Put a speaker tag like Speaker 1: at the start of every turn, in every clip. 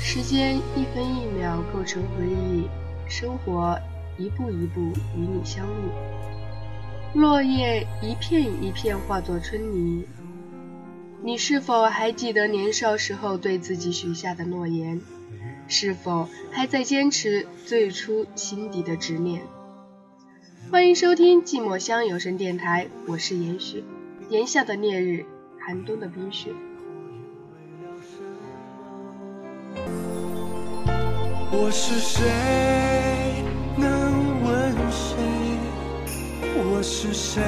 Speaker 1: 时间一分一秒构成回忆，生活一步一步与你相遇。落叶一片一片化作春泥。你是否还记得年少时候对自己许下的诺言？是否还在坚持最初心底的执念？欢迎收听寂寞乡有声电台，我是严雪。炎夏的烈日，寒冬的冰雪。
Speaker 2: 我是谁？能问谁？我是谁？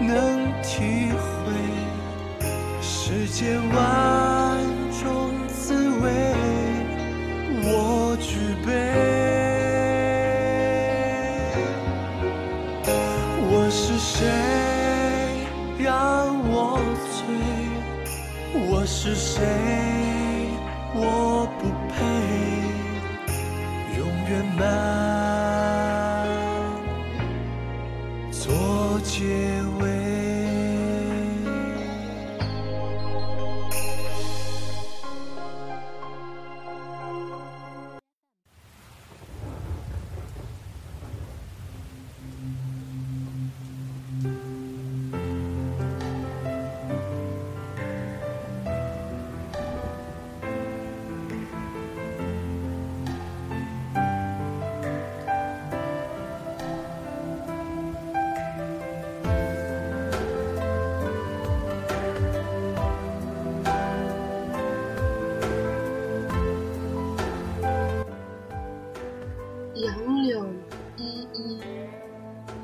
Speaker 2: 能体会世间万种滋味？我举杯。我是谁？让我醉？我是谁？我不配永远满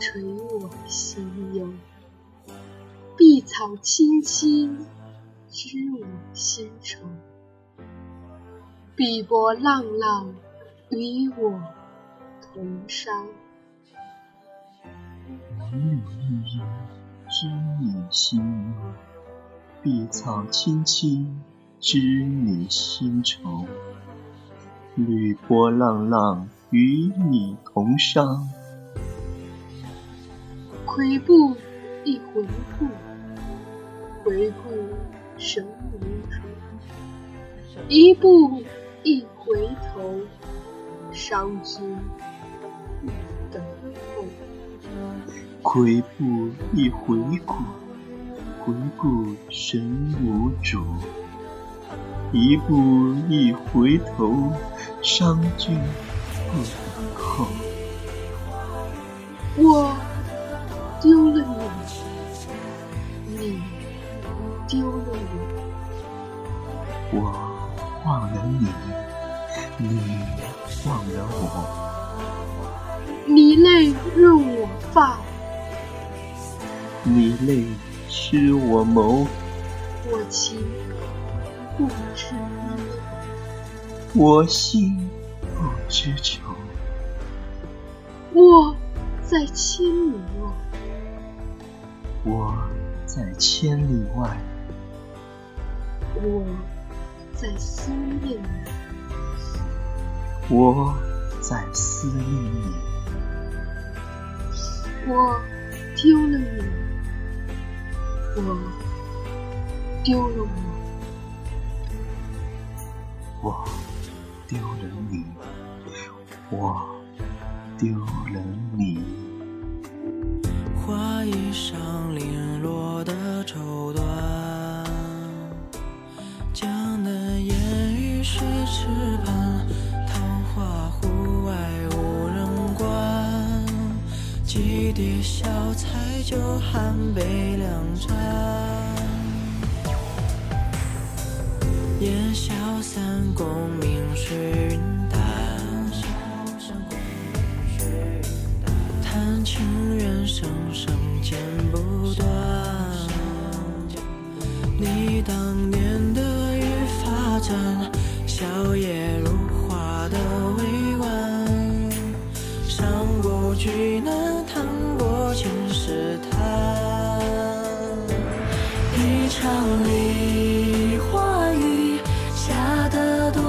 Speaker 1: 垂我心忧；碧草青青，知我心愁。碧波浪浪，与我同伤。
Speaker 3: 杨柳依依，知你心忧；碧草青青，知你心愁。绿波浪浪，与你同伤。
Speaker 1: 跬步，一回顾，回顾神无主；一步，一回头，伤君不等候。
Speaker 3: 跬步，一回顾，回顾神无主；一步，一回头，伤君不等候。
Speaker 1: 我丢了我。
Speaker 3: 我忘了你，你忘了我。
Speaker 1: 你泪润我发，
Speaker 3: 你泪湿我眸，
Speaker 1: 我情不知意。
Speaker 3: 我心不知愁。
Speaker 1: 我在千里外，
Speaker 3: 我在千里外，
Speaker 1: 我在思念你。
Speaker 3: 我在思念你。
Speaker 1: 我丢了你，我丢了我。
Speaker 3: 我丢了你，我丢了你。
Speaker 2: 花衣裳烟雨水池畔，桃花湖外无人管。几碟小菜酒，寒杯两盏。烟消散，功名水云淡。谈情缘，声声剪不断。你当年的玉发簪，一场梨花雨下得多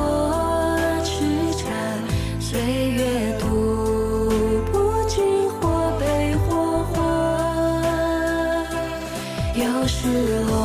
Speaker 2: 痴缠，岁月渡不尽或悲或欢，有时落。